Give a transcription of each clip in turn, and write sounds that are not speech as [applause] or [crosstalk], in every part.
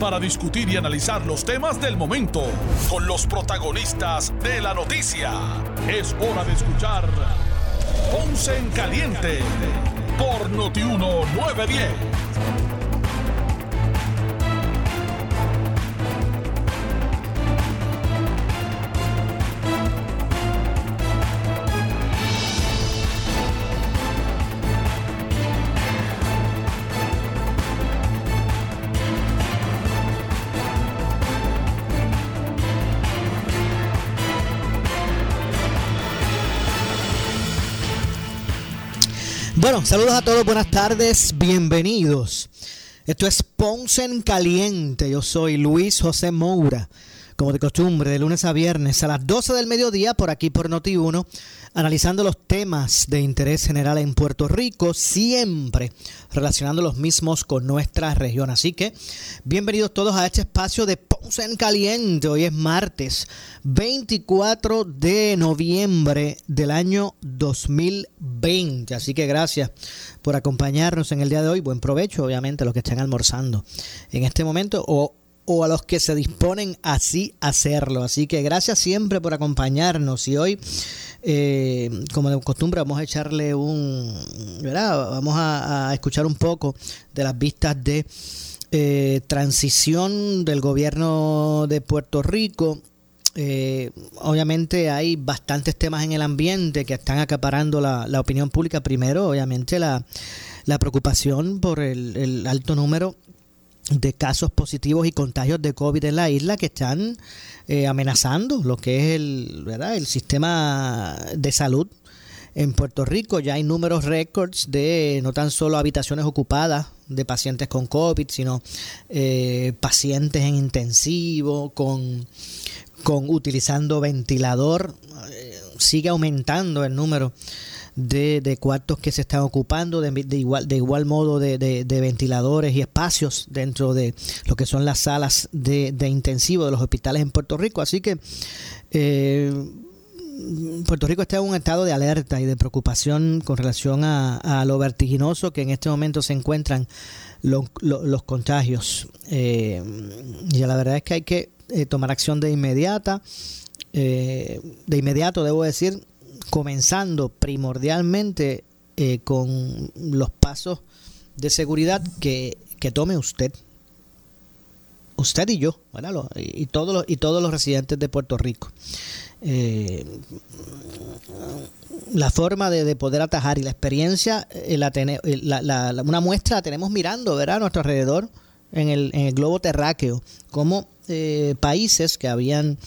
para discutir y analizar los temas del momento con los protagonistas de la noticia. Es hora de escuchar Ponce en Caliente por Notiuno 910. Bueno, saludos a todos, buenas tardes, bienvenidos. Esto es Ponce en Caliente, yo soy Luis José Moura, como de costumbre, de lunes a viernes a las 12 del mediodía por aquí por Noti1, analizando los temas de interés general en Puerto Rico, siempre relacionando los mismos con nuestra región. Así que bienvenidos todos a este espacio de Ponce en Caliente. Hoy es martes 24 de noviembre del año 2020. Así que gracias por acompañarnos en el día de hoy. Buen provecho, obviamente, los que están almorzando en este momento o o a los que se disponen así a hacerlo. Así que gracias siempre por acompañarnos y hoy, eh, como de costumbre, vamos a echarle un. Vamos a, escuchar un poco de las vistas de eh, transición del gobierno de Puerto Rico. Eh, obviamente hay bastantes temas en el ambiente que están acaparando la, opinión pública. Primero, obviamente, la, preocupación por el, el alto número de casos positivos y contagios de COVID en la isla que están eh, amenazando lo que es el, ¿verdad? el sistema de salud en Puerto Rico. Ya hay números récords de no tan solo habitaciones ocupadas de pacientes con COVID, sino eh, pacientes en intensivo, con, con utilizando ventilador. Eh, sigue aumentando el número de, de cuartos que se están ocupando, de, igual, de igual modo de, de, ventiladores y espacios dentro de lo que son las salas de, intensivo de los hospitales en Puerto Rico. Así que eh, Puerto Rico está en un estado de alerta y de preocupación con relación a, lo vertiginoso que en este momento se encuentran los contagios. Eh, y la verdad es que hay que eh, tomar acción de inmediata. de inmediato, debo decir, comenzando primordialmente eh, con los pasos de seguridad que, tome usted. Usted y yo, y, todos los, y todos los residentes de Puerto Rico. Eh, la forma de, poder atajar y la experiencia, eh, la, una muestra la tenemos mirando ¿verdad? a nuestro alrededor en el, en el globo terráqueo, como países que habían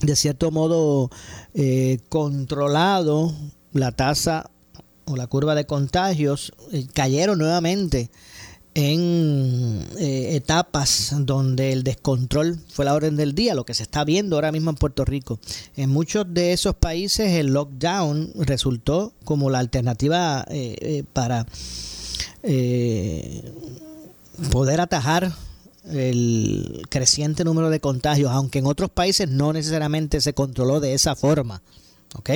de cierto modo eh, controlado la tasa o la curva de contagios, eh, cayeron nuevamente en eh, etapas donde el descontrol fue la orden del día, lo que se está viendo ahora mismo en Puerto Rico. En muchos de esos países el lockdown resultó como la alternativa para poder atajar el creciente número de contagios, aunque en otros países no necesariamente se controló de esa forma. ¿Ok?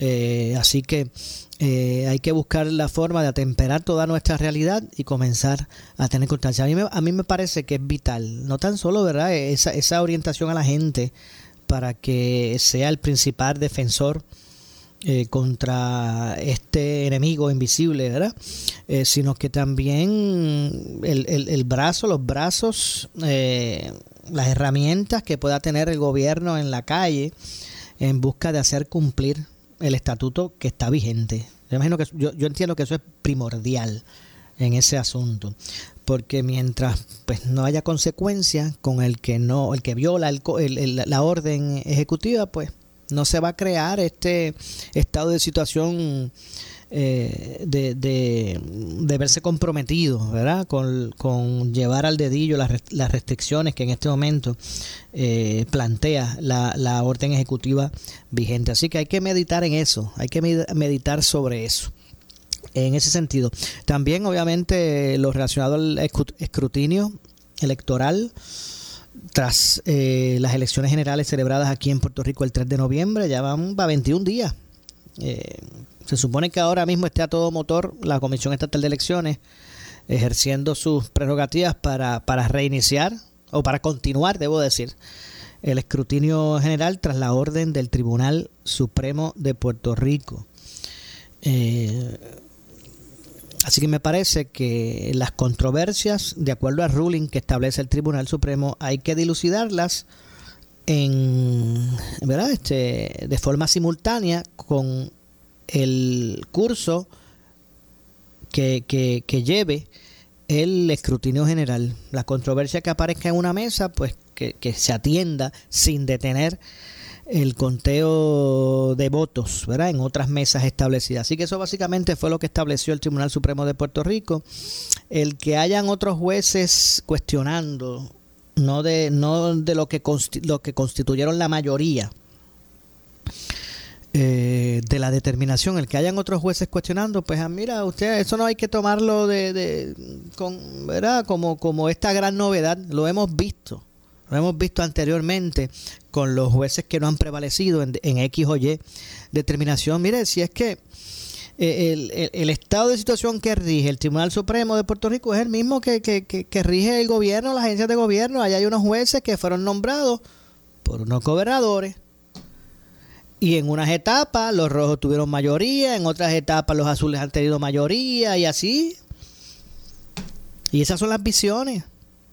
Eh, así que eh, hay que buscar la forma de atemperar toda nuestra realidad y comenzar a tener constancia. A mí me, a mí me parece que es vital, no tan solo ¿verdad? Esa, esa orientación a la gente para que sea el principal defensor eh, contra este enemigo invisible, ¿verdad? Eh, sino que también el, el, brazo, los brazos, eh, las herramientas que pueda tener el gobierno en la calle en busca de hacer cumplir el estatuto que está vigente. Yo, imagino que, yo, yo entiendo que eso es primordial en ese asunto porque mientras pues no haya consecuencia con el que no el que viola el, la orden ejecutiva pues no se va a crear este estado de situación eh, de, de, verse comprometido ¿verdad? Con, llevar al dedillo las, las restricciones que en este momento eh, plantea la, la orden ejecutiva vigente. Así que hay que meditar en eso, hay que meditar sobre eso en ese sentido. También, obviamente, lo relacionado al escrutinio electoral tras eh, las elecciones generales celebradas aquí en Puerto Rico el 3 de noviembre, ya van a 21 días. Eh, se supone que ahora mismo esté a todo motor la Comisión Estatal de Elecciones ejerciendo sus prerrogativas para, para reiniciar o para continuar, debo decir, el escrutinio general tras la orden del Tribunal Supremo de Puerto Rico. Eh, así que me parece que las controversias, de acuerdo al ruling que establece el Tribunal Supremo, hay que dilucidarlas en, ¿verdad? Este, de forma simultánea con el curso que, que, lleve el escrutinio general. La controversia que aparezca en una mesa, pues que, se atienda sin detener el conteo de votos, ¿verdad? En otras mesas establecidas. Así que eso básicamente fue lo que estableció el Tribunal Supremo de Puerto Rico. El que hayan otros jueces cuestionando, no de, no de lo que, lo que constituyeron la mayoría eh, de la determinación, el que hayan otros jueces cuestionando, pues ah, mira, usted, eso no hay que tomarlo de, con, ¿verdad? Como, como esta gran novedad, lo hemos visto, lo hemos visto anteriormente con los jueces que no han prevalecido en, X o Y determinación. Mire, si es que eh, el, estado de situación que rige el Tribunal Supremo de Puerto Rico es el mismo que rige el gobierno, las agencias de gobierno. Allá hay unos jueces que fueron nombrados por unos gobernadores y en unas etapas los rojos tuvieron mayoría, en otras etapas los azules han tenido mayoría y así. Y esas son las visiones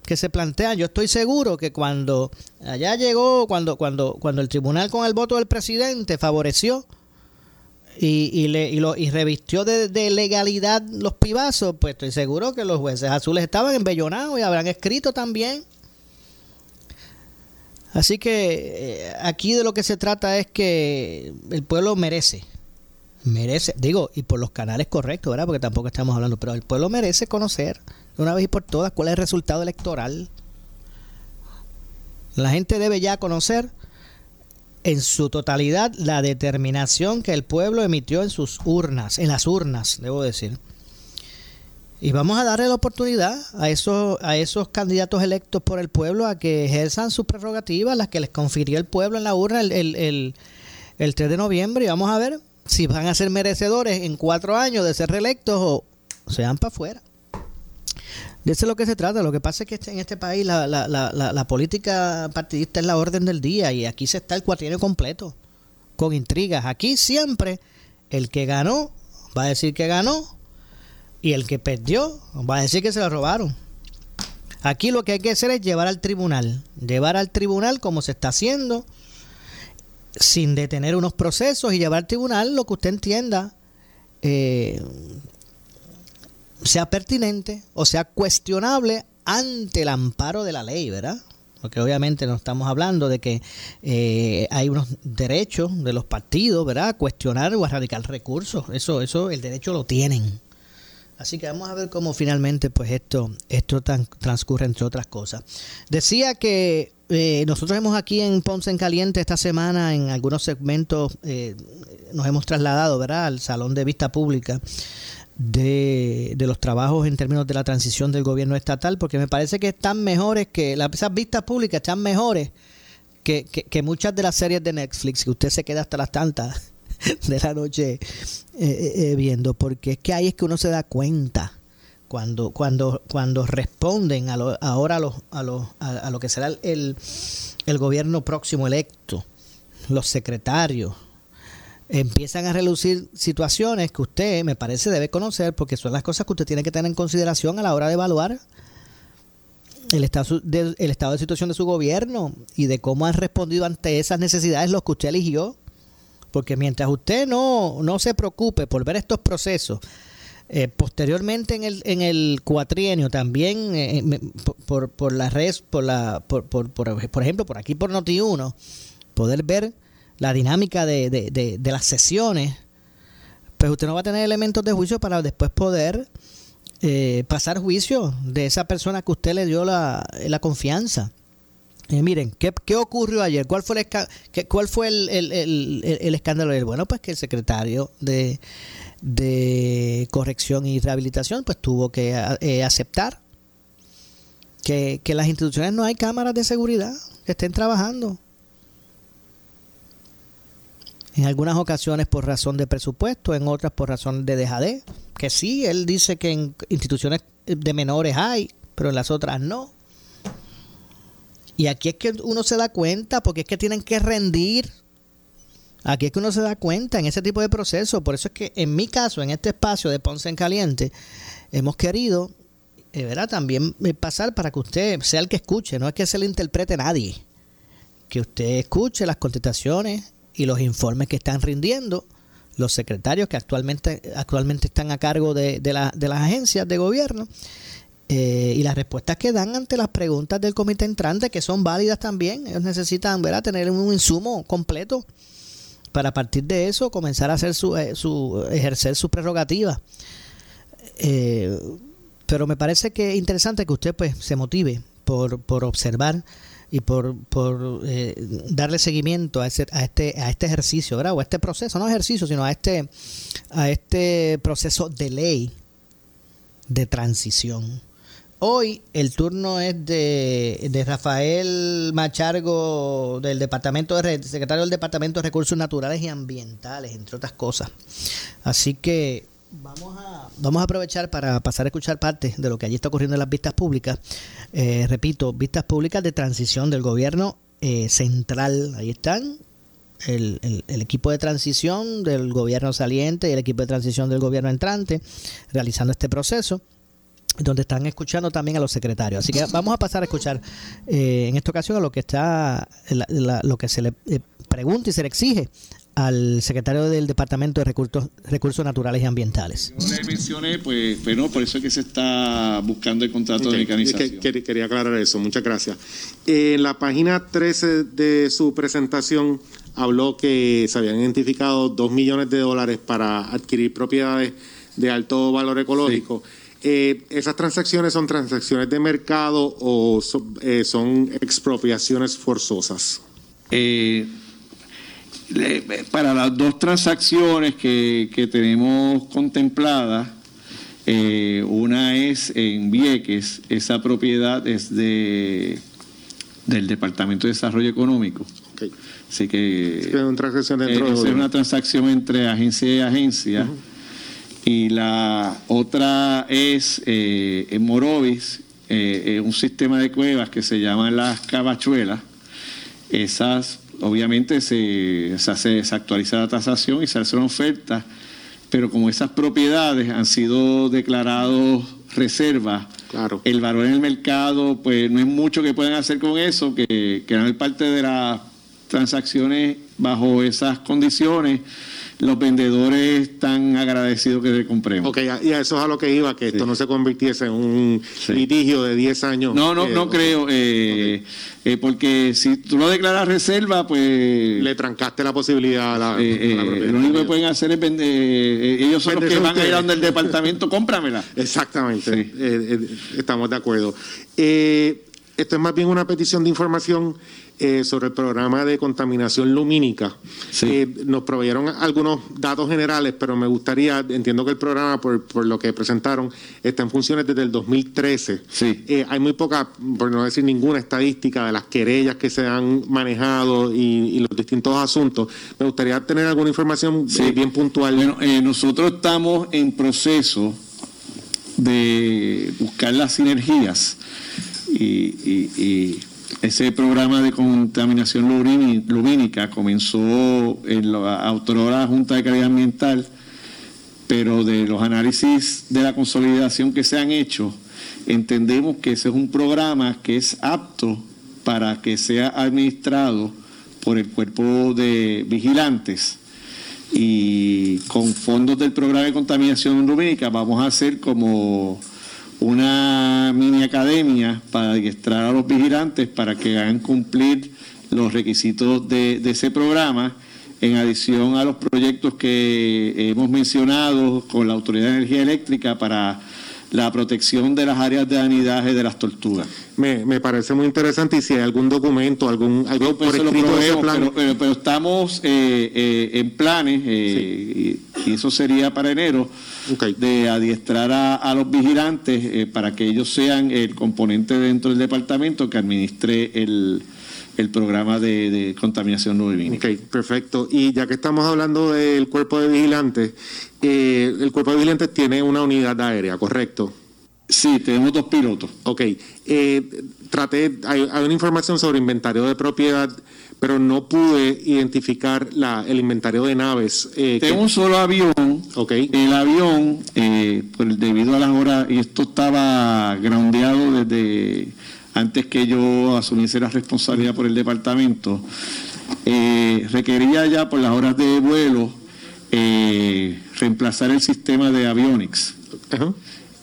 que se plantean. Yo estoy seguro que cuando allá llegó, cuando, cuando, cuando el tribunal con el voto del presidente favoreció y, y, le, y, lo, y revistió de, de, legalidad los pibazos, pues estoy seguro que los jueces azules estaban embellonados y habrán escrito también Así que eh, aquí de lo que se trata es que el pueblo merece, merece, digo, y por los canales correctos, ¿verdad? Porque tampoco estamos hablando, pero el pueblo merece conocer de una vez y por todas cuál es el resultado electoral. La gente debe ya conocer en su totalidad la determinación que el pueblo emitió en sus urnas, en las urnas, debo decir. Y vamos a darle la oportunidad a esos, candidatos electos por el pueblo a que ejerzan sus prerrogativas, las que les confirió el pueblo en la urna el, el, el, 3 de noviembre. Y vamos a ver si van a ser merecedores en cuatro años de ser reelectos o se van para afuera. De eso es lo que se trata. Lo que pasa es que en este país la, política partidista es la orden del día y aquí se está el cuatrienio completo, con intrigas. Aquí siempre el que ganó va a decir que ganó y el que perdió va a decir que se lo robaron. Aquí lo que hay que hacer es llevar al tribunal, llevar al tribunal como se está haciendo, sin detener unos procesos y llevar al tribunal lo que usted entienda eh, sea pertinente o sea cuestionable ante el amparo de la ley, ¿verdad? Porque obviamente no estamos hablando de que eh, hay unos derechos de los partidos, ¿verdad? A cuestionar o a radicar recursos. Eso, eso, el derecho lo tienen. Así que vamos a ver cómo finalmente pues esto, esto transcurre entre otras cosas. Decía que eh, nosotros hemos aquí en Ponce en Caliente esta semana en algunos segmentos eh, nos hemos trasladado ¿verdad? al Salón de Vista Pública de, de, los trabajos en términos de la transición del gobierno estatal porque me parece que están mejores que las, esas vistas públicas están mejores que, que, muchas de las series de Netflix que usted se queda hasta las tantas [laughs] de la noche eh, eh, eh, viendo, porque es que ahí es que uno se da cuenta cuando cuando cuando responden a lo, ahora a lo, a, lo, a, lo que será el, el gobierno próximo electo, los secretarios, empiezan a relucir situaciones que usted me parece debe conocer porque son las cosas que usted tiene que tener en consideración a la hora de evaluar el estado de, el estado de situación de su gobierno y de cómo han respondido ante esas necesidades los que usted eligió. Porque mientras usted no, no se preocupe por ver estos procesos, eh, posteriormente en el, en el cuatrienio también eh, por, por la red, por, la, por, por, por, ejemplo, por aquí por Noti1, poder ver la dinámica de, de, de, las sesiones, pues usted no va a tener elementos de juicio para después poder eh, pasar juicio de esa persona que usted le dio la, la confianza. Eh, miren, ¿qué, ¿qué, ocurrió ayer? ¿Cuál fue el, cuál fue el, el, el, escándalo ayer? Bueno, pues que el secretario de, de Corrección y Rehabilitación pues tuvo que eh, aceptar que, que las instituciones no hay cámaras de seguridad que estén trabajando. En algunas ocasiones por razón de presupuesto, en otras por razón de dejadez. Que sí, él dice que en instituciones de menores hay, pero en las otras no. Y aquí es que uno se da cuenta, porque es que tienen que rendir. Aquí es que uno se da cuenta en ese tipo de proceso. Por eso es que en mi caso, en este espacio de Ponce en Caliente, hemos querido eh, ¿verdad? también eh, pasar para que usted sea el que escuche, no es que se le interprete nadie. Que usted escuche las contestaciones y los informes que están rindiendo los secretarios que actualmente, actualmente están a cargo de, de, la, de las agencias de gobierno eh, y las respuestas que dan ante las preguntas del comité entrante, que son válidas también. Ellos necesitan ¿verdad? tener un insumo completo para a partir de eso comenzar a hacer su, eh, su ejercer sus prerrogativas. Eh, pero me parece que es interesante que usted pues se motive por, por observar y por, por darle seguimiento a, ese, a, este, a este ejercicio, ¿verdad? o a este proceso, no ejercicio, sino a este, a este proceso de ley de transición Hoy el turno es de, de Rafael Machargo, del Departamento de secretario del Departamento de Recursos Naturales y Ambientales, entre otras cosas. Así que vamos a, vamos a aprovechar para pasar a escuchar parte de lo que allí está ocurriendo en las vistas públicas. Eh, repito, vistas públicas de transición del gobierno eh, central. Ahí están el, el, equipo de transición del gobierno saliente y el equipo de transición del gobierno entrante realizando este proceso donde están escuchando también a los secretarios. Así que vamos a pasar a escuchar eh, en esta ocasión a lo que está, lo que se le eh, pregunta y se le exige al secretario del Departamento de Recursos, Recursos Naturales y Ambientales. Yo le mencioné, pues, pero por eso es que se está buscando el contrato de mecanización. quería aclarar eso, muchas gracias. En la página 13 de su presentación habló que se habían identificado dos millones de dólares para adquirir propiedades de alto valor ecológico. Eh, ¿Esas transacciones son transacciones de mercado o eh, son, expropiaciones forzosas? Eh, para las dos transacciones que, tenemos contempladas, una es en Vieques, esa propiedad es de del Departamento de Desarrollo Económico. Así que es una transacción, es una transacción entre agencia y agencia y la otra es eh, en Morovis, eh, un sistema de cuevas que se llaman las cabachuelas. Esas, obviamente, se, se, hace, se actualiza la tasación y se hace una oferta, pero como esas propiedades han sido declarados reservas, claro. el valor en el mercado, pues no es mucho que puedan hacer con eso, que, que no parte de las transacciones bajo esas condiciones los vendedores están agradecidos que le compremos. Ok, y a eso es a lo que iba, que esto no se convirtiese en un litigio de 10 años. No, no, no creo, eh, eh, porque si tú lo declaras reserva, pues... Le trancaste la posibilidad a la, eh, Lo único que pueden hacer es vender, ellos son los que van a ir a donde el departamento, cómpramela. [laughs] Exactamente, estamos de acuerdo. Esto es más bien una petición de información eh, sobre el programa de contaminación lumínica. Eh, nos proveyeron algunos datos generales, pero me gustaría, entiendo que el programa, por, por lo que presentaron, está en funciones desde el 2013. Eh, hay muy poca, por no decir ninguna estadística de las querellas que se han manejado y, los distintos asuntos. Me gustaría tener alguna información bien puntual. Bueno, nosotros estamos en proceso de buscar las sinergias y ese programa de contaminación lumínica comenzó en la autora Junta de Calidad Ambiental, pero de los análisis de la consolidación que se han hecho, entendemos que ese es un programa que es apto para que sea administrado por el cuerpo de vigilantes. Y con fondos del programa de contaminación lumínica vamos a hacer como una mini academia para adiestrar a los vigilantes para que hagan cumplir los requisitos de, ese programa. en adición a los proyectos que hemos mencionado con la Autoridad de Energía Eléctrica para la protección de las áreas de anidaje de las tortugas. Me, me parece muy interesante y si hay algún documento, algún algo por escrito de plan. Pero, pero, estamos eh, eh, en planes eh, y, eso sería para enero de adiestrar a, los vigilantes para que ellos sean el componente dentro del departamento que administre el, el programa de, contaminación lumínica. Ok, perfecto. Y ya que estamos hablando del cuerpo de vigilantes, eh, el cuerpo de vigilantes tiene una unidad aérea, ¿correcto? Sí, tenemos dos pilotos. Ok. Eh, traté, hay, una información sobre inventario de propiedad, pero no pude identificar la, el inventario de naves. Eh, Tengo un solo avión. Ok. El avión, eh, pues, debido a las horas, y esto estaba groundeado desde antes que yo asumiese la responsabilidad por el departamento, eh, requería ya por las horas de vuelo eh, reemplazar el sistema de avionics.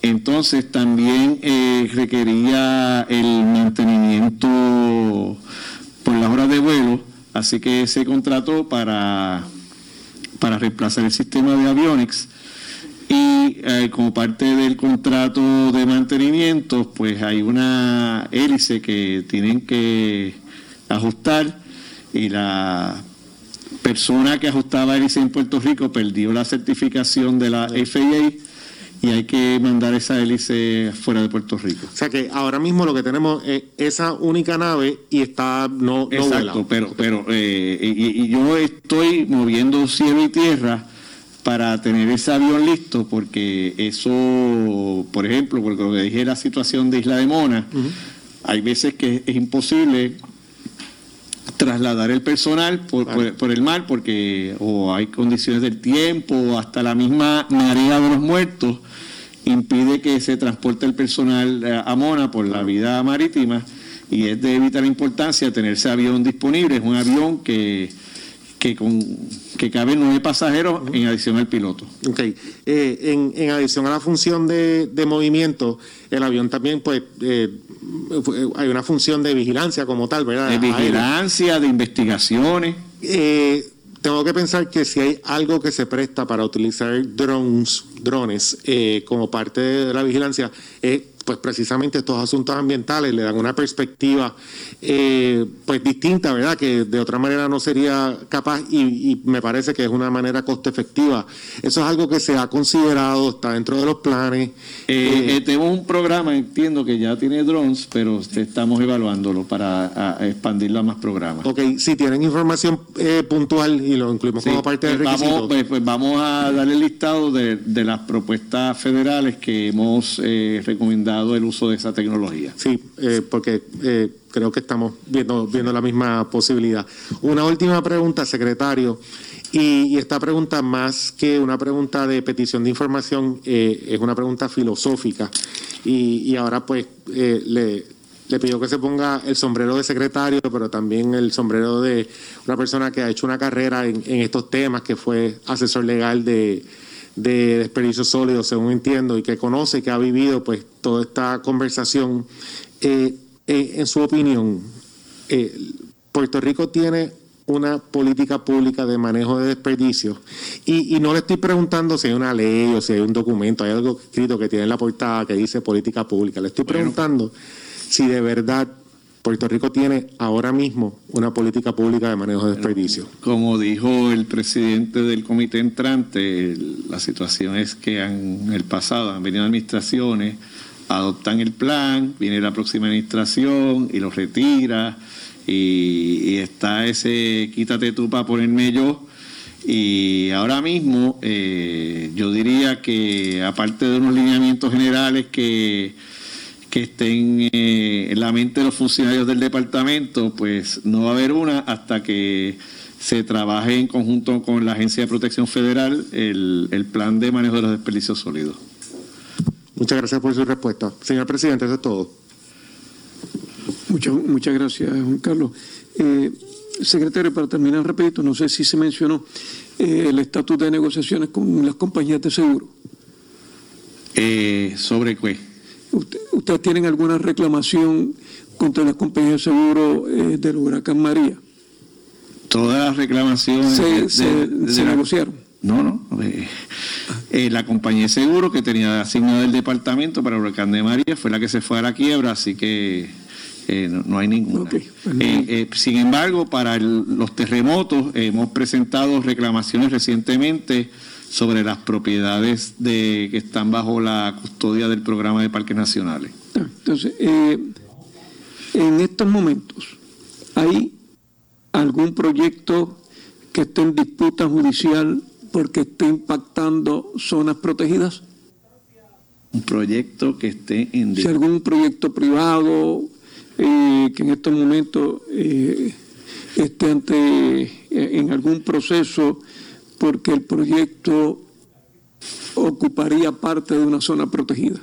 Entonces también eh, requería el mantenimiento por las horas de vuelo, así que se contrató para, para reemplazar el sistema de avionics y eh, como parte del contrato de mantenimiento, pues hay una hélice que tienen que ajustar y la persona que ajustaba hélice en Puerto Rico perdió la certificación de la FAA y hay que mandar esa hélice fuera de Puerto Rico. O sea que ahora mismo lo que tenemos es esa única nave y está no, no Exacto, pero pero eh, y, yo estoy moviendo cielo y tierra para tener ese avión listo, porque eso, por ejemplo, porque lo que dije la situación de Isla de Mona, hay veces que es imposible trasladar el personal por, por, el mar, porque o hay condiciones del tiempo, o hasta la misma marea de los muertos impide que se transporte el personal a Mona por la vida marítima y es de vital importancia tener ese avión disponible. Es un avión que que, con, que caben nueve pasajeros en adición al piloto. Ok. Eh, en, en, adición a la función de, de movimiento, el avión también, pues, eh, hay una función de vigilancia como tal, ¿verdad? De vigilancia, de investigaciones. Eh, tengo que pensar que si hay algo que se presta para utilizar drones, drones como parte de la vigilancia, es pues precisamente estos asuntos ambientales le dan una perspectiva eh, pues distinta, ¿verdad? Que de otra manera no sería capaz y, me parece que es una manera costo efectiva. Eso es algo que se ha considerado, está dentro de los planes. Eh, eh, tenemos un programa, entiendo que ya tiene drones, pero estamos evaluándolo para expandirlo a más programas. Ok, si tienen información puntual y lo incluimos como parte del requisito. Vamos, pues, pues, vamos a darle el listado de, de las propuestas federales que hemos recomendado el uso de esa tecnología. Sí, eh, porque eh, creo que estamos viendo, viendo la misma posibilidad. Una última pregunta, secretario, y, esta pregunta más que una pregunta de petición de información, eh, es una pregunta filosófica, y, ahora pues le, le pido que se ponga el sombrero de secretario, pero también el sombrero de una persona que ha hecho una carrera en estos temas, que fue asesor legal de de desperdicio sólido, según entiendo, y que conoce, que ha vivido pues toda esta conversación. Eh, eh, en su opinión, eh, Puerto Rico tiene una política pública de manejo de desperdicios y, y, no le estoy preguntando si hay una ley o si hay un documento, hay algo escrito que tiene en la portada que dice política pública, le estoy preguntando si de verdad Puerto Rico tiene ahora mismo una política pública de manejo de desperdicio. Como dijo el presidente del comité entrante, la situación es que en el pasado han venido administraciones, adoptan el plan, viene la próxima administración y lo retira, y, está ese quítate tú para ponerme yo. Y ahora mismo eh, yo diría que aparte de unos lineamientos generales que que estén eh, en la mente de los funcionarios del departamento, pues no va a haber una hasta que se trabaje en conjunto con la Agencia de Protección Federal el, plan de manejo de los desperdicios sólidos. Muchas gracias por su respuesta. Señor presidente, eso es todo. Muchas, muchas gracias, Juan Carlos. Eh, secretario, para terminar rapidito, no sé si se mencionó eh, el estatus de negociaciones con las compañías de seguro. ¿Sobre qué? ¿Ustedes tienen alguna reclamación contra las compañías de seguro eh, del huracán María? Todas las reclamaciones se, negociaron. No, no. Eh, la compañía de seguro que tenía asignada el departamento para el huracán de María fue la que se fue a la quiebra, así que eh, no, hay ninguna. Pues eh, sin embargo, para los terremotos hemos presentado reclamaciones recientemente sobre las propiedades de que están bajo la custodia del programa de parques nacionales. Entonces, en estos momentos, ¿hay algún proyecto que esté en disputa judicial porque esté impactando zonas protegidas? Un proyecto que esté en... Si algún proyecto privado eh, que en estos momentos eh, esté ante, eh, en algún proceso porque el proyecto ocuparía parte de una zona protegida.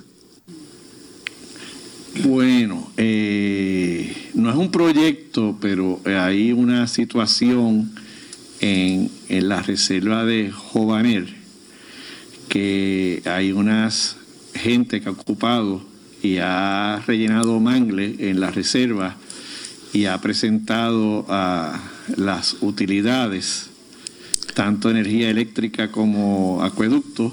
Bueno, no es un proyecto, pero hay una situación en, la reserva de Jovaner, que hay unas gente que ha ocupado y ha rellenado mangle en la reserva y ha presentado a las utilidades, tanto energía eléctrica como acueducto,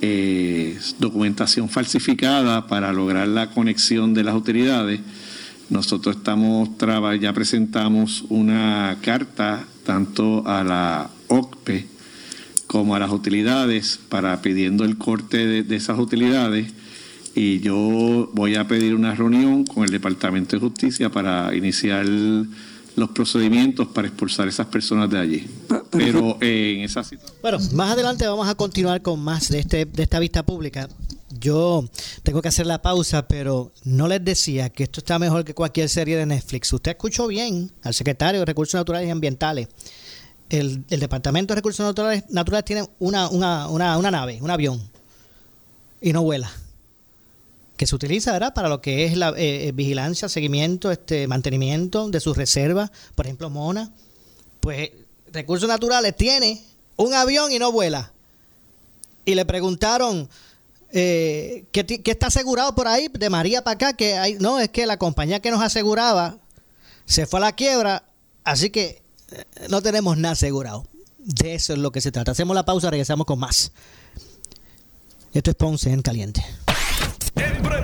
eh, documentación falsificada para lograr la conexión de las utilidades. Nosotros estamos ya presentamos una carta tanto a la OCPE como a las utilidades para pidiendo el corte de, esas utilidades y yo voy a pedir una reunión con el Departamento de Justicia para iniciar los procedimientos para expulsar a esas personas de allí. Pero en esa situación... Bueno, más adelante vamos a continuar con más de, este, de esta vista pública. Yo tengo que hacer la pausa, pero no les decía que esto está mejor que cualquier serie de Netflix. Usted escuchó bien al secretario de Recursos Naturales y Ambientales. El, Departamento de Recursos Naturales, naturales tiene una, una, una, una, nave, un avión, y no vuela. Que se utiliza ¿verdad? para lo que es la eh, eh, vigilancia, seguimiento, este mantenimiento de sus reservas, por ejemplo, Mona. Pues Recursos Naturales tiene un avión y no vuela. Y le preguntaron, eh, ¿qué, está asegurado por ahí de María para acá? Que hay, no, es que la compañía que nos aseguraba se fue a la quiebra, así que no tenemos nada asegurado. De eso es lo que se trata. Hacemos la pausa, regresamos con más. Esto es Ponce en Caliente.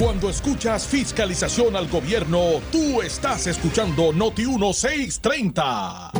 Cuando escuchas fiscalización al gobierno, tú estás escuchando Noti 1630.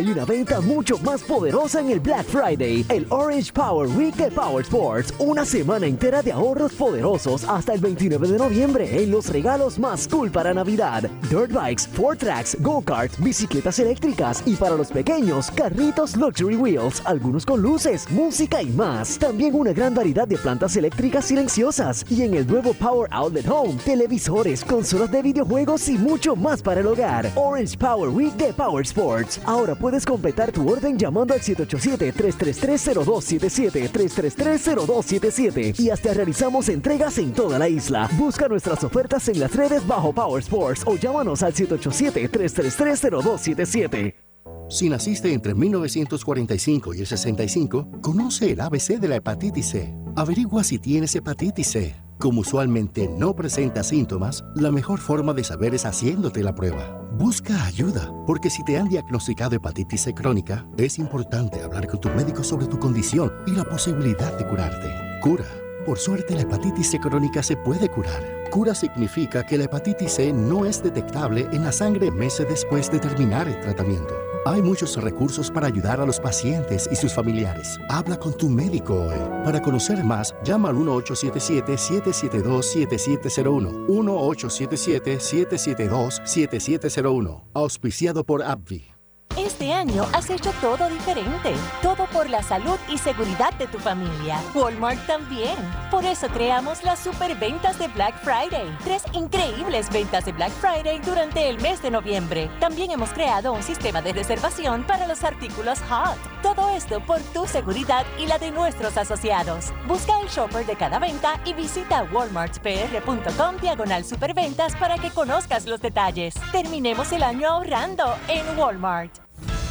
Hay una venta mucho más poderosa en el Black Friday, el Orange Power Week de Power Sports. Una semana entera de ahorros poderosos hasta el 29 de noviembre en los regalos más cool para Navidad. Dirt bikes, four tracks, go-karts, bicicletas eléctricas y para los pequeños, carritos Luxury Wheels, algunos con luces, música y más. También una gran variedad de plantas eléctricas silenciosas y en el nuevo Power Outlet Home, televisores, consolas de videojuegos y mucho más para el hogar. Orange Power Week de Power Sports. Ahora Ahora puedes completar tu orden llamando al 787-333-0277, 333-0277 y hasta realizamos entregas en toda la isla. Busca nuestras ofertas en las redes bajo Power Sports o llámanos al 787-333-0277. Si naciste entre 1945 y el 65, conoce el ABC de la hepatitis C. Averigua si tienes hepatitis C. Como usualmente no presenta síntomas, la mejor forma de saber es haciéndote la prueba. Busca ayuda, porque si te han diagnosticado hepatitis C crónica, es importante hablar con tu médico sobre tu condición y la posibilidad de curarte. Cura. Por suerte, la hepatitis C crónica se puede curar. Cura significa que la hepatitis C no es detectable en la sangre meses después de terminar el tratamiento. Hay muchos recursos para ayudar a los pacientes y sus familiares. Habla con tu médico hoy. Para conocer más, llama al 1877-772-7701. 1877-772-7701. Auspiciado por AbbVie. Este año has hecho todo diferente. Todo por la salud y seguridad de tu familia. Walmart también. Por eso creamos las super ventas de Black Friday. Tres increíbles ventas de Black Friday durante el mes de noviembre. También hemos creado un sistema de reservación para los artículos hot. Todo esto por tu seguridad y la de nuestros asociados. Busca el shopper de cada venta y visita walmartpr.com diagonal superventas para que conozcas los detalles. Terminemos el año ahorrando en Walmart.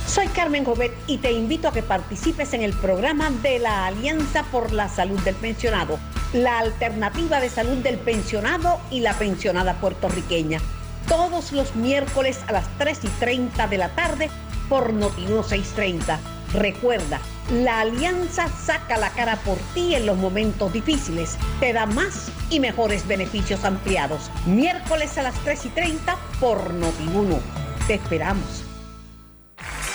Soy Carmen Jovet y te invito a que participes en el programa de la Alianza por la Salud del Pensionado, la alternativa de salud del pensionado y la pensionada puertorriqueña. Todos los miércoles a las 3 y 30 de la tarde por Notiuno 630. Recuerda, la alianza saca la cara por ti en los momentos difíciles. Te da más y mejores beneficios ampliados. Miércoles a las 3 y 30 por Notiuno. Te esperamos.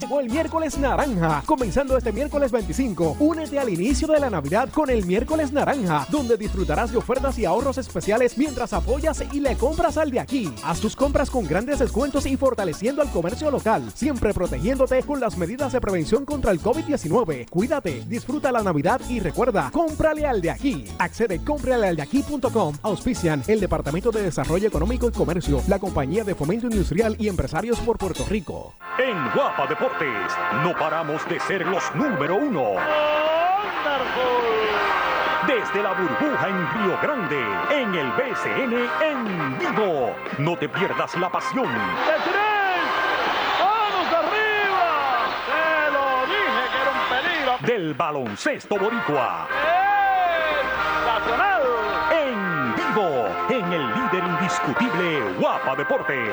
Llegó el miércoles naranja. Comenzando este miércoles 25, únete al inicio de la Navidad con el miércoles naranja, donde disfrutarás de ofertas y ahorros especiales mientras apoyas y le compras al de aquí. Haz tus compras con grandes descuentos y fortaleciendo al comercio local, siempre protegiéndote con las medidas de prevención contra el COVID-19. Cuídate, disfruta la Navidad y recuerda, cómprale al de aquí. Accede cómpralealdeaquí.com. Auspician el Departamento de Desarrollo Económico y Comercio, la Compañía de Fomento Industrial y Empresarios por Puerto Rico. En Guapa Deportes no paramos de ser los número uno. Desde la burbuja en Río Grande, en el BCN en vivo. No te pierdas la pasión. ¡Vamos arriba! ¡Te lo dije que era un peligro! Del baloncesto boricua. ¡Nacional! En vivo, en el líder indiscutible Guapa Deportes.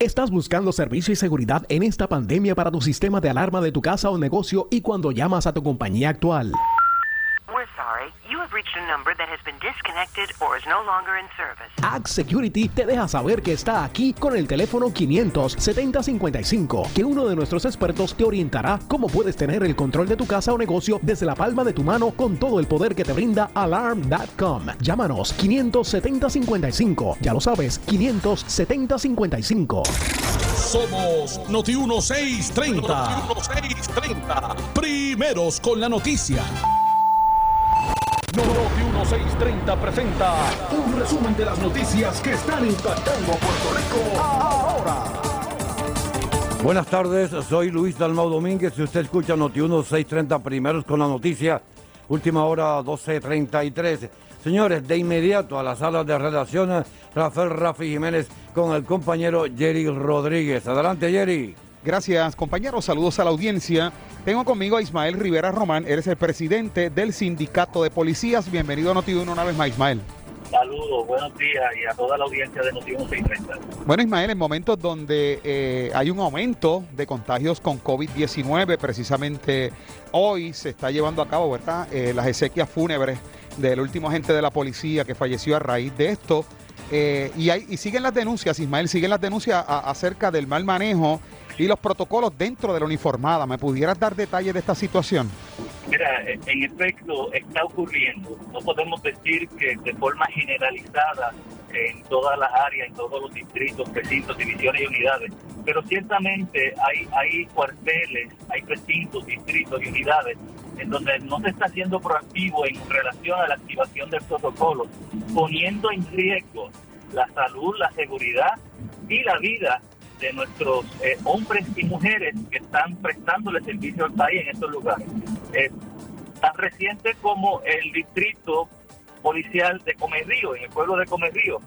¿Estás buscando servicio y seguridad en esta pandemia para tu sistema de alarma de tu casa o negocio y cuando llamas a tu compañía actual? You have reached a number that has been disconnected or is no longer in service. Ag Security te deja saber que está aquí con el teléfono 500-7055, que uno de nuestros expertos te orientará cómo puedes tener el control de tu casa o negocio desde la palma de tu mano con todo el poder que te brinda Alarm.com. Llámanos 570-55, ya lo sabes, 570-55. Somos Noti 1630. Noti 1630. Primeros con la noticia. Noti 1630 presenta un resumen de las noticias que están impactando a Puerto Rico ahora. Buenas tardes, soy Luis Dalmau Domínguez y usted escucha Noti 1630 primeros con la noticia, última hora 12.33. Señores, de inmediato a la sala de redacción, Rafael Rafi Jiménez con el compañero Jerry Rodríguez. Adelante, Jerry. Gracias, compañeros. Saludos a la audiencia. Tengo conmigo a Ismael Rivera Román. Eres el presidente del Sindicato de Policías. Bienvenido a Noti1 una vez más, Ismael. Saludos, buenos días y a toda la audiencia de Noti1 630. Bueno, Ismael, en momentos donde eh, hay un aumento de contagios con COVID-19, precisamente hoy se está llevando a cabo, ¿verdad? Eh, las exequias fúnebres del último agente de la policía que falleció a raíz de esto. Eh, y, hay, y siguen las denuncias, Ismael, siguen las denuncias a- acerca del mal manejo y los protocolos dentro de la uniformada. ¿Me pudieras dar detalles de esta situación? Mira, en efecto está ocurriendo. No podemos decir que de forma generalizada en todas las áreas, en todos los distritos, precintos, divisiones y unidades, pero ciertamente hay, hay cuarteles, hay precintos, distritos y unidades en donde no se está haciendo proactivo en relación a la activación del protocolo, poniendo en riesgo la salud, la seguridad y la vida de nuestros eh, hombres y mujeres que están prestándole servicio al país en estos lugares. Eh, tan reciente como el distrito policial de Comerío, en el pueblo de Comerío.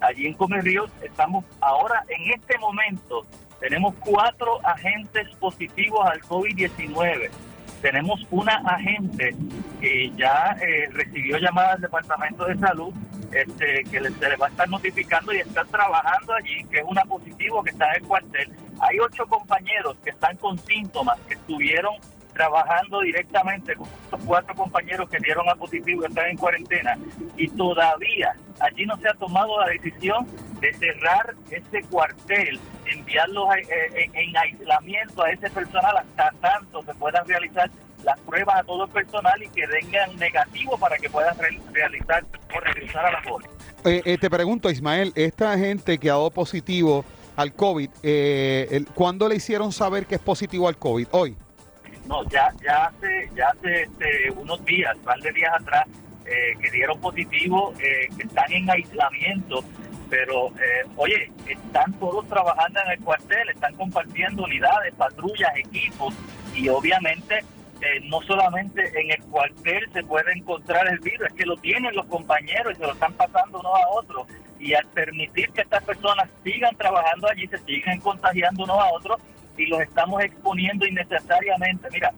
Allí en Comerío estamos ahora, en este momento, tenemos cuatro agentes positivos al COVID-19. Tenemos una agente que ya eh, recibió llamada del Departamento de Salud este, que se le va a estar notificando y está trabajando allí, que es una positivo que está en el cuartel. Hay ocho compañeros que están con síntomas, que estuvieron trabajando directamente con estos cuatro compañeros que dieron a positivo y están en cuarentena. Y todavía allí no se ha tomado la decisión de cerrar ese cuartel, enviarlos eh, en, en aislamiento a ese personal hasta tanto se puedan realizar las pruebas a todo el personal y que vengan negativo para que puedan re- realizar o regresar a la bola. Eh, eh, te pregunto, Ismael, esta gente que ha dado positivo al COVID, eh, ¿cuándo le hicieron saber que es positivo al COVID? Hoy. No, ya, ya hace, ya hace este, unos días, un par de días atrás, eh, que dieron positivo, eh, que están en aislamiento, pero eh, oye, están todos trabajando en el cuartel, están compartiendo unidades, patrullas, equipos, y obviamente eh, no solamente en el cuartel se puede encontrar el virus, es que lo tienen los compañeros y se lo están pasando unos a otros. Y al permitir que estas personas sigan trabajando allí, se sigan contagiando unos a otros y los estamos exponiendo innecesariamente. Mira,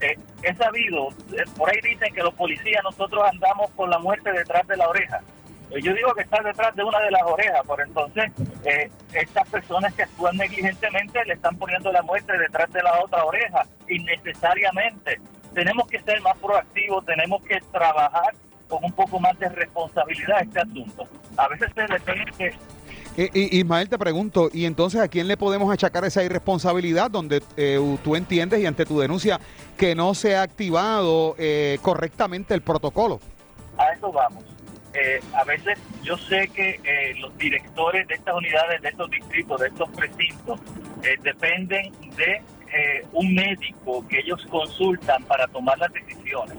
eh, he sabido, eh, por ahí dicen que los policías nosotros andamos con la muerte detrás de la oreja. Eh, Yo digo que está detrás de una de las orejas, por entonces eh, estas personas que actúan negligentemente le están poniendo la muerte detrás de la otra oreja, innecesariamente. Tenemos que ser más proactivos, tenemos que trabajar con un poco más de responsabilidad este asunto. A veces se depende Eh, eh, Ismael, te pregunto, ¿y entonces a quién le podemos achacar esa irresponsabilidad donde eh, tú entiendes y ante tu denuncia que no se ha activado eh, correctamente el protocolo? a eso vamos. Eh, a veces yo sé que eh, los directores de estas unidades, de estos distritos, de estos precintos, eh, dependen de un médico que ellos consultan para tomar las decisiones.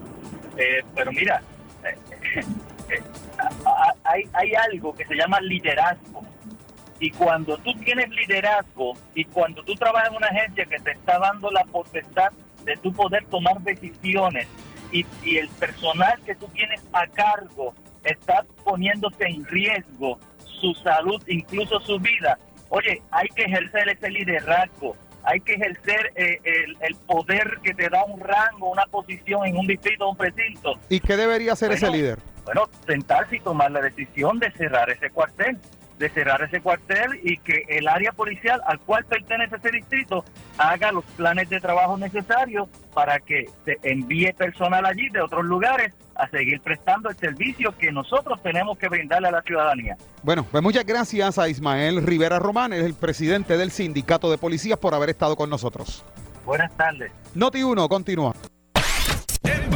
Pero mira, [laughs] hay, hay algo que se llama liderazgo. Y cuando tú tienes liderazgo y cuando tú trabajas en una agencia que te está dando la potestad de tú poder tomar decisiones y, y el personal que tú tienes a cargo está poniéndose en riesgo su salud, incluso su vida, oye, hay que ejercer ese liderazgo, hay que ejercer eh, el, el poder que te da un rango, una posición en un distrito, un precinto. ¿Y qué debería hacer ese líder? Bueno, sentarse y tomar la decisión de cerrar ese cuartel. De cerrar ese cuartel y que el área policial al cual pertenece ese distrito haga los planes de trabajo necesarios para que se envíe personal allí de otros lugares a seguir prestando el servicio que nosotros tenemos que brindarle a la ciudadanía. Bueno, pues muchas gracias a Ismael Rivera Román, el presidente del Sindicato de Policías, por haber estado con nosotros. Buenas tardes. Noti 1, continúa.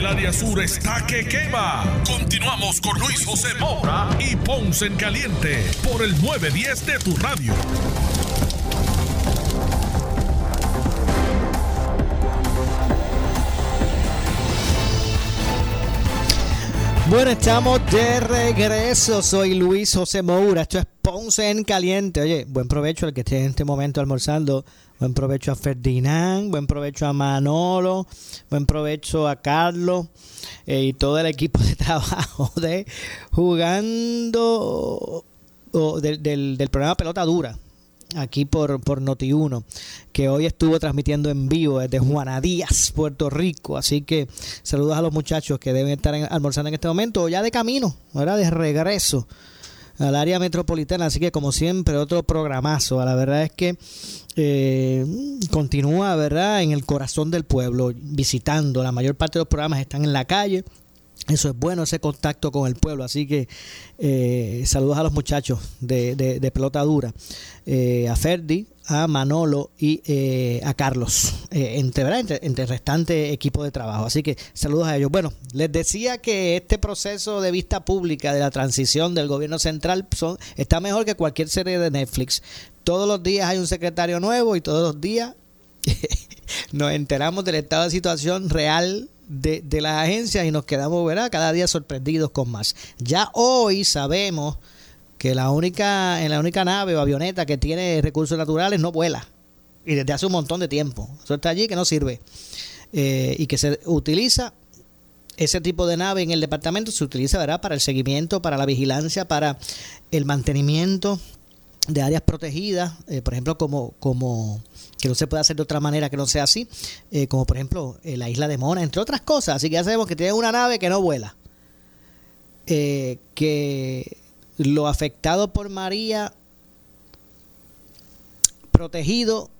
El área sur está que quema. Continuamos con Luis José Moura y Ponce en Caliente por el 910 de tu radio. Bueno, estamos de regreso. Soy Luis José Moura. Esto es Ponce en Caliente. Oye, buen provecho al que esté en este momento almorzando. Buen provecho a Ferdinand. Buen provecho a Manolo. Buen provecho a Carlos. eh, y todo el equipo de [laughs] trabajo de Jugando o del, programa Pelota Dura, aquí por, por Noti1, que hoy estuvo transmitiendo en vivo desde Juana Díaz, Puerto Rico. Así que saludos a los muchachos que deben estar almorzando en este momento, o ya de camino, ahora de regreso al área metropolitana. Así que, como siempre, otro programazo. La verdad es que eh, continúa, ¿verdad?, en el corazón del pueblo, visitando. La mayor parte de los programas están en la calle. Eso es bueno, ese contacto con el pueblo. Así que eh, saludos a los muchachos de, de- de pelota dura, eh, a Ferdi, a Manolo y eh, a Carlos, eh, entre, ¿verdad? entre, entre el restante equipo de trabajo. Así que saludos a ellos. Bueno, les decía que este proceso de vista pública de la transición del gobierno central son, está mejor que cualquier serie de Netflix. Todos los días hay un secretario nuevo y todos los días [laughs] nos enteramos del estado de situación real de, de las agencias y nos quedamos, ¿verdad? Cada día sorprendidos con más. Ya hoy sabemos que la única, en la única nave o avioneta que tiene recursos naturales no vuela. Y desde hace un montón de tiempo. Eso está allí que no sirve. Eh, y que se utiliza ese tipo de nave en el departamento se utiliza ¿verdad? para el seguimiento, para la vigilancia, para el mantenimiento de áreas protegidas, eh, por ejemplo, como, como que no se puede hacer de otra manera que no sea así, eh, como por ejemplo la isla de Mona, entre otras cosas. Así que ya sabemos que tiene una nave que no vuela. Eh, que lo afectado por María, protegido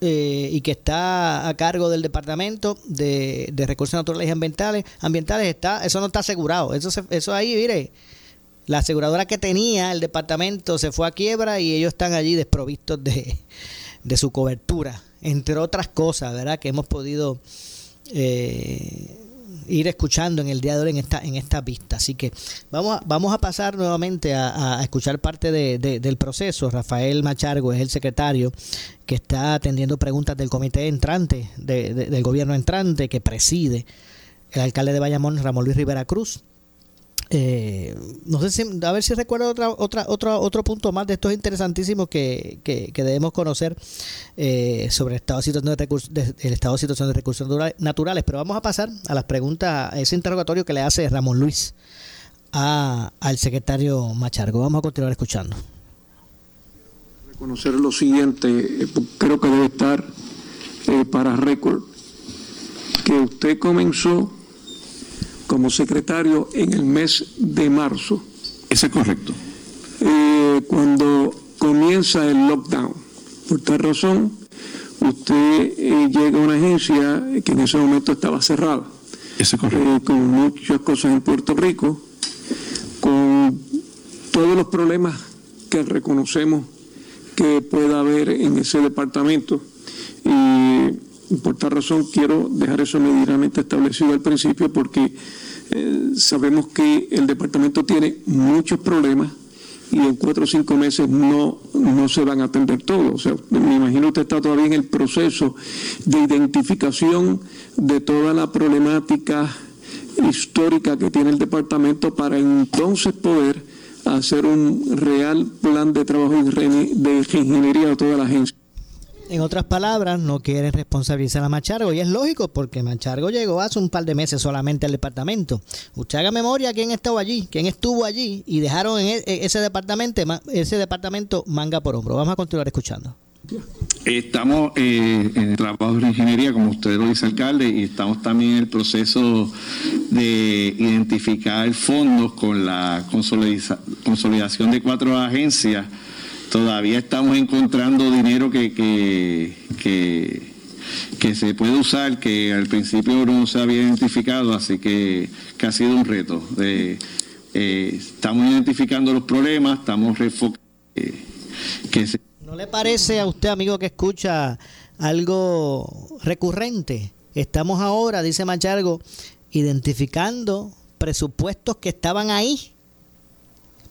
eh, y que está a cargo del departamento de, de recursos naturales y ambientales, está, eso no está asegurado. Eso, eso ahí, mire, la aseguradora que tenía el departamento se fue a quiebra y ellos están allí desprovistos de, de su cobertura, entre otras cosas, ¿verdad? Que hemos podido eh, ir escuchando en el día de hoy en esta, en esta pista. Así que vamos a, vamos a pasar nuevamente a, escuchar parte de- de- del proceso. Rafael Machargo es el secretario que está atendiendo preguntas del comité entrante, de- del gobierno entrante, que preside el alcalde de Bayamón, Ramón Luis Rivera Cruz. Eh, no sé si, a ver si recuerdo otra, otra, otro, otro punto más de estos interesantísimos que, que, debemos conocer eh, sobre el estado de situación de recursos, el estado de situación de recursos natura- naturales. Pero vamos a pasar a las preguntas, a ese interrogatorio que le hace Ramón Luis a, al secretario Machargo. Vamos a continuar escuchando. reconocer lo siguiente, eh, creo que debe estar eh, para récord, que usted comenzó como secretario en el mes de marzo. Ese es correcto. cuando comienza el lockdown. Por tal razón, usted eh, llega a una agencia que en ese momento estaba cerrada. Eh, con muchas cosas en Puerto Rico, con todos los problemas que reconocemos que pueda haber en ese departamento. Y por tal razón quiero dejar eso medianamente establecido al principio porque eh, sabemos que el departamento tiene muchos problemas y en cuatro o cinco meses no, no se van a atender todos. O sea, me imagino usted está todavía en el proceso de identificación de toda la problemática histórica que tiene el departamento para entonces poder hacer un real plan de trabajo de ingeniería de toda la agencia. En otras palabras, no quieren responsabilizar a Machargo y es lógico porque Machargo llegó hace un par de meses solamente al departamento. Usted haga memoria quién estaba allí, quién estuvo allí y dejaron en e- ese departamento, ese departamento manga por hombro. Vamos a continuar escuchando. Estamos eh, en el trabajo de ingeniería, como usted lo dice, alcalde, y estamos también en el proceso de identificar fondos con la consolida- consolidación de cuatro agencias. Todavía estamos encontrando dinero que, que, que, se puede usar, que al principio no se había identificado, así que, ha sido un reto. Eh, estamos identificando los problemas, estamos refocando que ¿No le parece a usted, amigo que escucha, algo recurrente? Estamos ahora, dice Machargo, identificando presupuestos que estaban ahí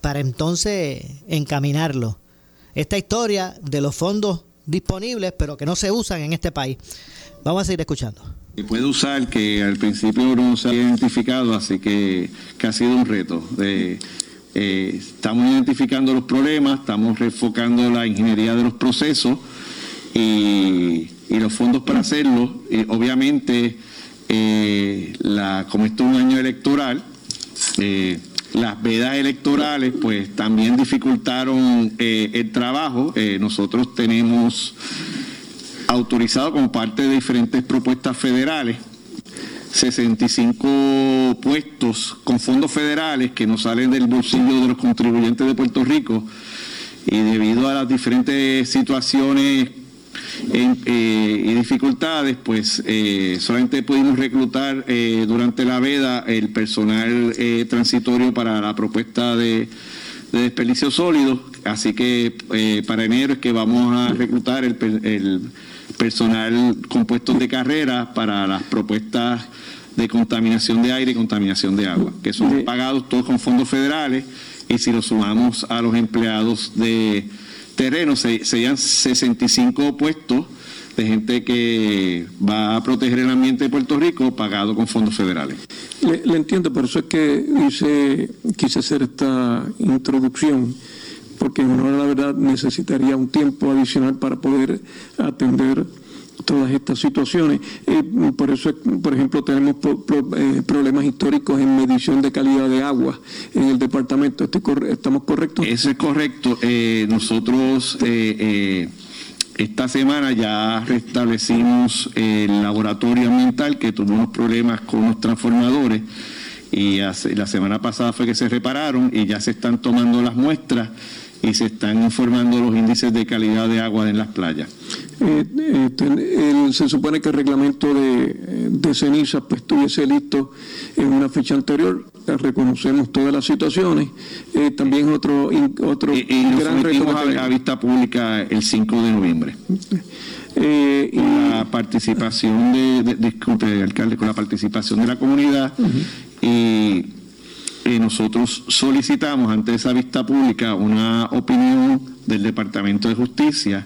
para entonces encaminarlo. Esta historia de los fondos disponibles pero que no se usan en este país. Vamos a seguir escuchando. que puede usar, que al principio no se había identificado, así que, que ha sido un reto. Eh, eh, estamos identificando los problemas, estamos refocando la ingeniería de los procesos y, y los fondos para hacerlo. Y obviamente, eh, como esto es un año electoral, eh, las vedas electorales pues también dificultaron eh, el trabajo. Eh, nosotros tenemos autorizado como parte de diferentes propuestas federales 65 puestos con fondos federales que nos salen del bolsillo de los contribuyentes de Puerto Rico y debido a las diferentes situaciones eh, y dificultades, pues eh, solamente pudimos reclutar eh, durante la veda el personal transitorio para la propuesta de, desperdicio sólido, así que para enero es que vamos a reclutar el, el personal con puestos de carrera para las propuestas de contaminación de aire y contaminación de agua, que son pagados todos con fondos federales y si lo sumamos a los empleados de terreno, serían 65 puestos de gente que va a proteger el ambiente de Puerto Rico pagado con fondos federales. Le, entiendo, por eso es que hice, quise hacer esta introducción, porque no la verdad necesitaría un tiempo adicional para poder atender todas estas situaciones. Eh, por eso, por ejemplo, tenemos eh, problemas históricos en medición de calidad de agua en el departamento. ¿Estamos correctos? Eso es correcto. Eh, nosotros esta semana ya restablecimos el laboratorio ambiental que tuvo unos problemas con los transformadores y la semana pasada fue que se repararon y ya se están tomando las muestras y se están informando los índices de calidad de agua en las playas. Eh, eh, se supone que el reglamento de, de cenizas pues estuviese listo en una fecha anterior. Reconocemos todas las situaciones. Eh, también otro, otro gran reto. A, a, vista pública el 5 de noviembre. Eh, y la participación de, disculpe, alcalde, con la participación de la comunidad y nosotros solicitamos ante esa vista pública una opinión del Departamento de Justicia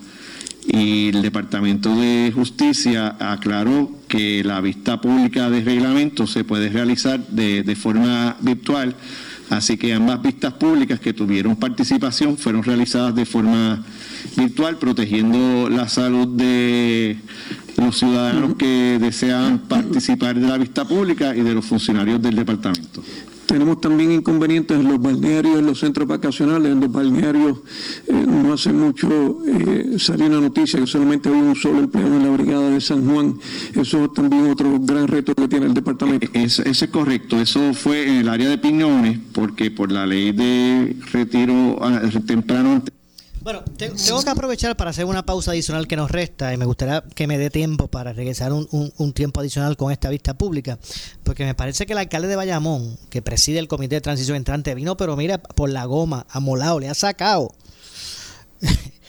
y el Departamento de Justicia aclaró que la vista pública de reglamento se puede realizar de, de forma virtual, así que ambas vistas públicas que tuvieron participación fueron realizadas de forma virtual, protegiendo la salud de los ciudadanos que desean participar de la vista pública y de los funcionarios del departamento. Tenemos también inconvenientes en los balnearios, en los centros vacacionales. En los balnearios eh, no hace mucho eh, salió una noticia que solamente había un solo empleado en la brigada de San Juan. Eso es también otro gran reto que tiene el departamento. Eh, eso, es correcto. Eso fue en el área de Piñones, porque por la ley de retiro ah, temprano bueno, tengo que aprovechar para hacer una pausa adicional que nos resta y me gustaría que me dé tiempo para regresar un, tiempo adicional con esta vista pública, porque me parece que el alcalde de Bayamón, que preside el Comité de Transición Entrante, vino, pero mira, por la goma, amolado, le ha sacado [laughs]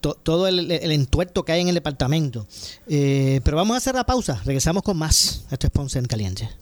todo el, entuerto que hay en el departamento. Eh, pero vamos a hacer la pausa, regresamos con más. Esto es Ponce en Caliente.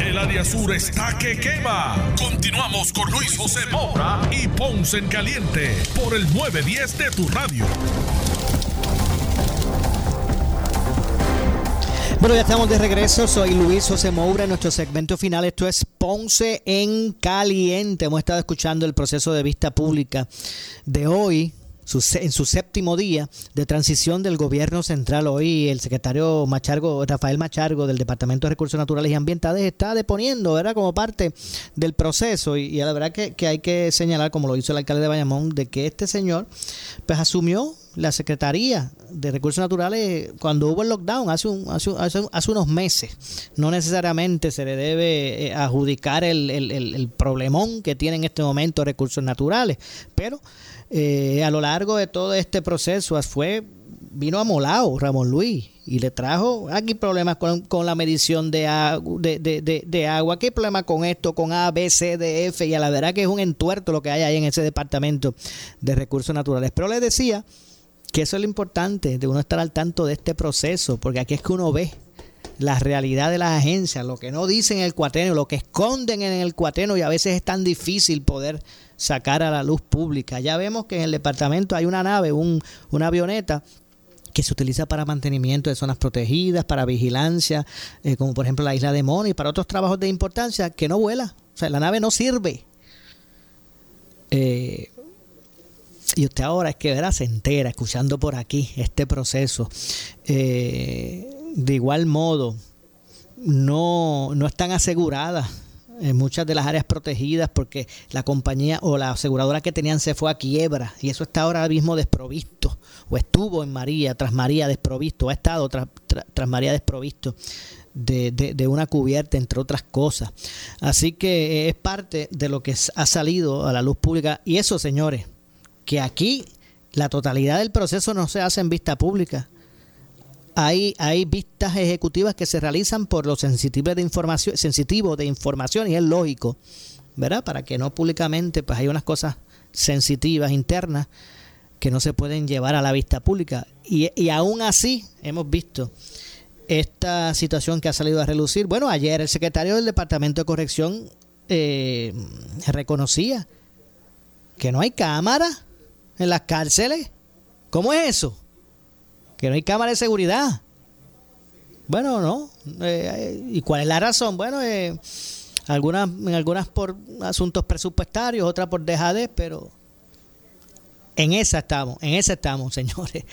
El área sur está que quema. Continuamos con Luis José Moura y Ponce en Caliente por el 910 de tu radio. Bueno, ya estamos de regreso. Soy Luis José Moura en nuestro segmento final. Esto es Ponce en Caliente. Hemos estado escuchando el proceso de vista pública de hoy en su séptimo día de transición del gobierno central. Hoy el secretario Machargo, Rafael Machargo del Departamento de Recursos Naturales y Ambientales está deponiendo, ¿verdad? Como parte del proceso y, la verdad que, hay que señalar, como lo hizo el alcalde de Bayamón, de que este señor pues asumió la Secretaría de Recursos Naturales cuando hubo el lockdown hace, un, hace, hace, unos meses. No necesariamente se le debe eh, adjudicar el, el, el problemón que tiene en este momento recursos naturales, pero eh, a lo largo de todo este proceso fue vino amolado Ramón Luis y le trajo aquí problemas con, la medición de, de, de, agua, aquí problemas con esto, con A, B, C, D, F, y a la verdad que es un entuerto lo que hay ahí en ese departamento de recursos naturales. Pero le decía que eso es lo importante, de uno estar al tanto de este proceso, porque aquí es que uno ve la realidad de las agencias, lo que no dicen en el cuatreno, lo que esconden en el cuatreno y a veces es tan difícil poder sacar a la luz pública. Ya vemos que en el departamento hay una nave, un, una avioneta que se utiliza para mantenimiento de zonas protegidas, para vigilancia, eh, como por ejemplo la isla de Mono y para otros trabajos de importancia que no vuela. O sea, la nave no sirve. Eh, y usted ahora es que verá, se entera escuchando por aquí este proceso. Eh, de igual modo, no, no están aseguradas en muchas de las áreas protegidas porque la compañía o la aseguradora que tenían se fue a quiebra y eso está ahora mismo desprovisto o estuvo en María, tras María desprovisto, o ha estado tras, tras María desprovisto de, de, una cubierta, entre otras cosas. Así que es parte de lo que ha salido a la luz pública y eso, señores, que aquí la totalidad del proceso no se hace en vista pública hay, hay vistas ejecutivas que se realizan por los sensitivos de información, sensitivos de información y es lógico, ¿verdad? Para que no públicamente, pues hay unas cosas sensitivas internas que no se pueden llevar a la vista pública. Y, y aún así hemos visto esta situación que ha salido a relucir. Bueno, ayer el secretario del Departamento de Corrección eh, reconocía que no hay cámara en las cárceles. ¿Cómo es eso? que no hay cámara de seguridad. Bueno, no. Eh, ¿Y cuál es la razón? Bueno, eh, algunas, en algunas por asuntos presupuestarios, otras por dejadez, pero en esa estamos, en esa estamos, [laughs] señores.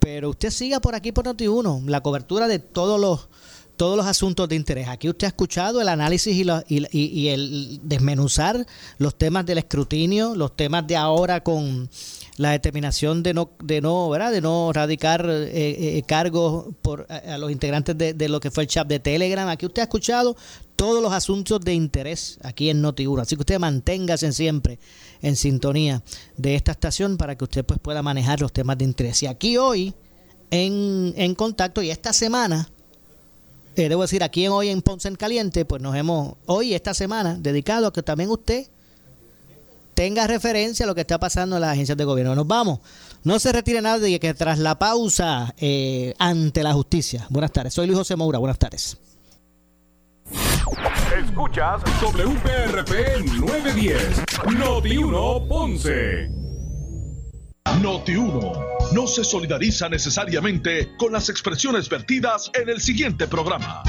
Pero usted siga por aquí por Noti1, la cobertura de todos los todos los asuntos de interés. Aquí usted ha escuchado el análisis y, y, y, el desmenuzar los temas del escrutinio, los temas de ahora con la determinación de no de no ¿verdad? de no radicar eh, eh, cargos por a, los integrantes de, lo que fue el chat de Telegram aquí usted ha escuchado todos los asuntos de interés aquí en Noti1 así que usted manténgase siempre en sintonía de esta estación para que usted pues pueda manejar los temas de interés y aquí hoy en, en contacto y esta semana debo decir aquí en hoy en Ponce en Caliente pues nos hemos hoy esta semana dedicado a que también usted tenga referencia a lo que está pasando en las agencias de gobierno. Nos vamos. No se retire nadie que tras la pausa eh, ante la justicia. Buenas tardes. Soy Luis José Moura. Buenas tardes. Escuchas WPRP 910, Noti 1 Ponce. Noti 1 no se solidariza necesariamente con las expresiones vertidas en el siguiente programa.